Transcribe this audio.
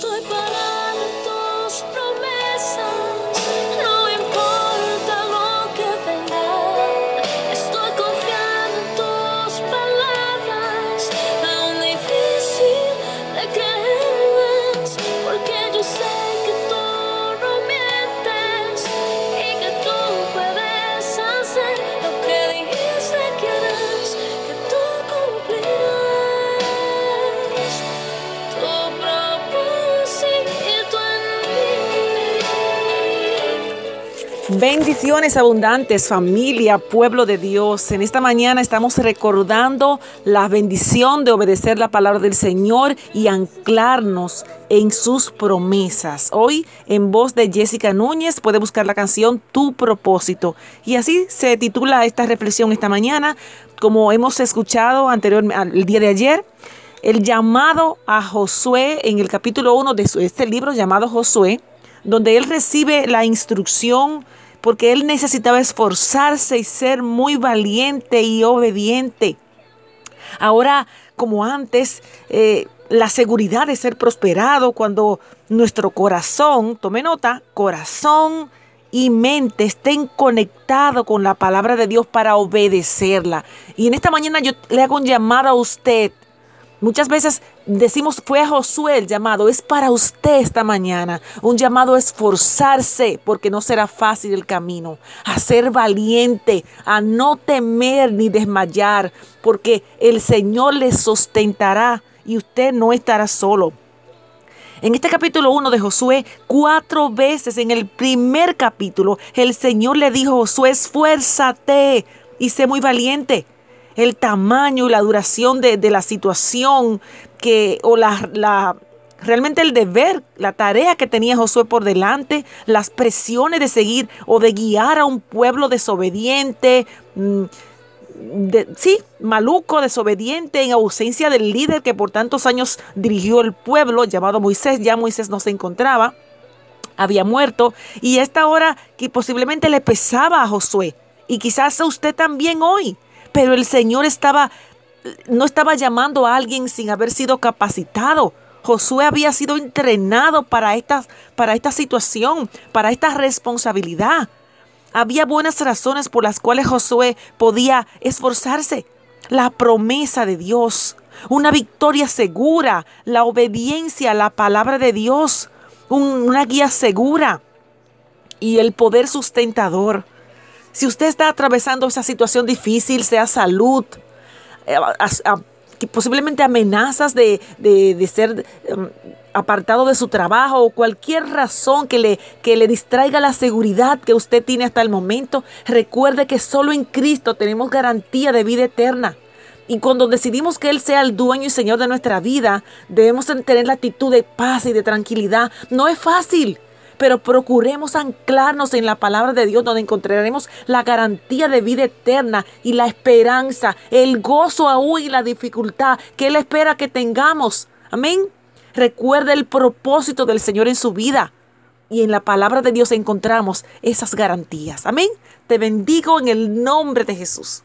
простой Bendiciones abundantes, familia, pueblo de Dios. En esta mañana estamos recordando la bendición de obedecer la palabra del Señor y anclarnos en sus promesas. Hoy, en voz de Jessica Núñez, puede buscar la canción Tu propósito. Y así se titula esta reflexión esta mañana, como hemos escuchado anteriormente, el día de ayer. El llamado a Josué en el capítulo 1 de este libro llamado Josué, donde él recibe la instrucción porque él necesitaba esforzarse y ser muy valiente y obediente. Ahora, como antes, eh, la seguridad de ser prosperado cuando nuestro corazón, tome nota, corazón y mente estén conectados con la palabra de Dios para obedecerla. Y en esta mañana yo le hago un llamado a usted Muchas veces decimos, fue a Josué el llamado, es para usted esta mañana. Un llamado a esforzarse porque no será fácil el camino, a ser valiente, a no temer ni desmayar, porque el Señor le sustentará y usted no estará solo. En este capítulo 1 de Josué, cuatro veces en el primer capítulo, el Señor le dijo a Josué, esfuérzate y sé muy valiente el tamaño y la duración de, la situación que, o la, realmente el deber, la tarea que tenía Josué por delante, las presiones de seguir o de guiar a un pueblo desobediente, mm, sí, maluco, desobediente, en ausencia del líder que por tantos años dirigió el pueblo, llamado Moisés, ya Moisés no se encontraba, había muerto, y esta hora que posiblemente le pesaba a Josué, y quizás a usted también hoy, pero el Señor estaba, no estaba llamando a alguien sin haber sido capacitado. Josué había sido entrenado para esta, para esta situación, para esta responsabilidad. Había buenas razones por las cuales Josué podía esforzarse. La promesa de Dios, una victoria segura, la obediencia a la palabra de Dios, una guía segura y el poder sustentador. Si usted está atravesando esa situación difícil, sea salud, eh, posiblemente amenazas de, ser em, apartado de su trabajo o cualquier razón que le, que le distraiga la seguridad que usted tiene hasta el momento, recuerde que solo en Cristo tenemos garantía de vida eterna. Y cuando decidimos que Él sea el dueño y Señor de nuestra vida, debemos tener la actitud de paz y de tranquilidad. No es fácil pero procuremos anclarnos en la palabra de Dios donde encontraremos la garantía de vida eterna y la esperanza, el gozo aún y la dificultad que Él espera que tengamos. Amén. Recuerde el propósito del Señor en su vida. Y en la palabra de Dios encontramos esas garantías. Amén. Te bendigo en el nombre de Jesús.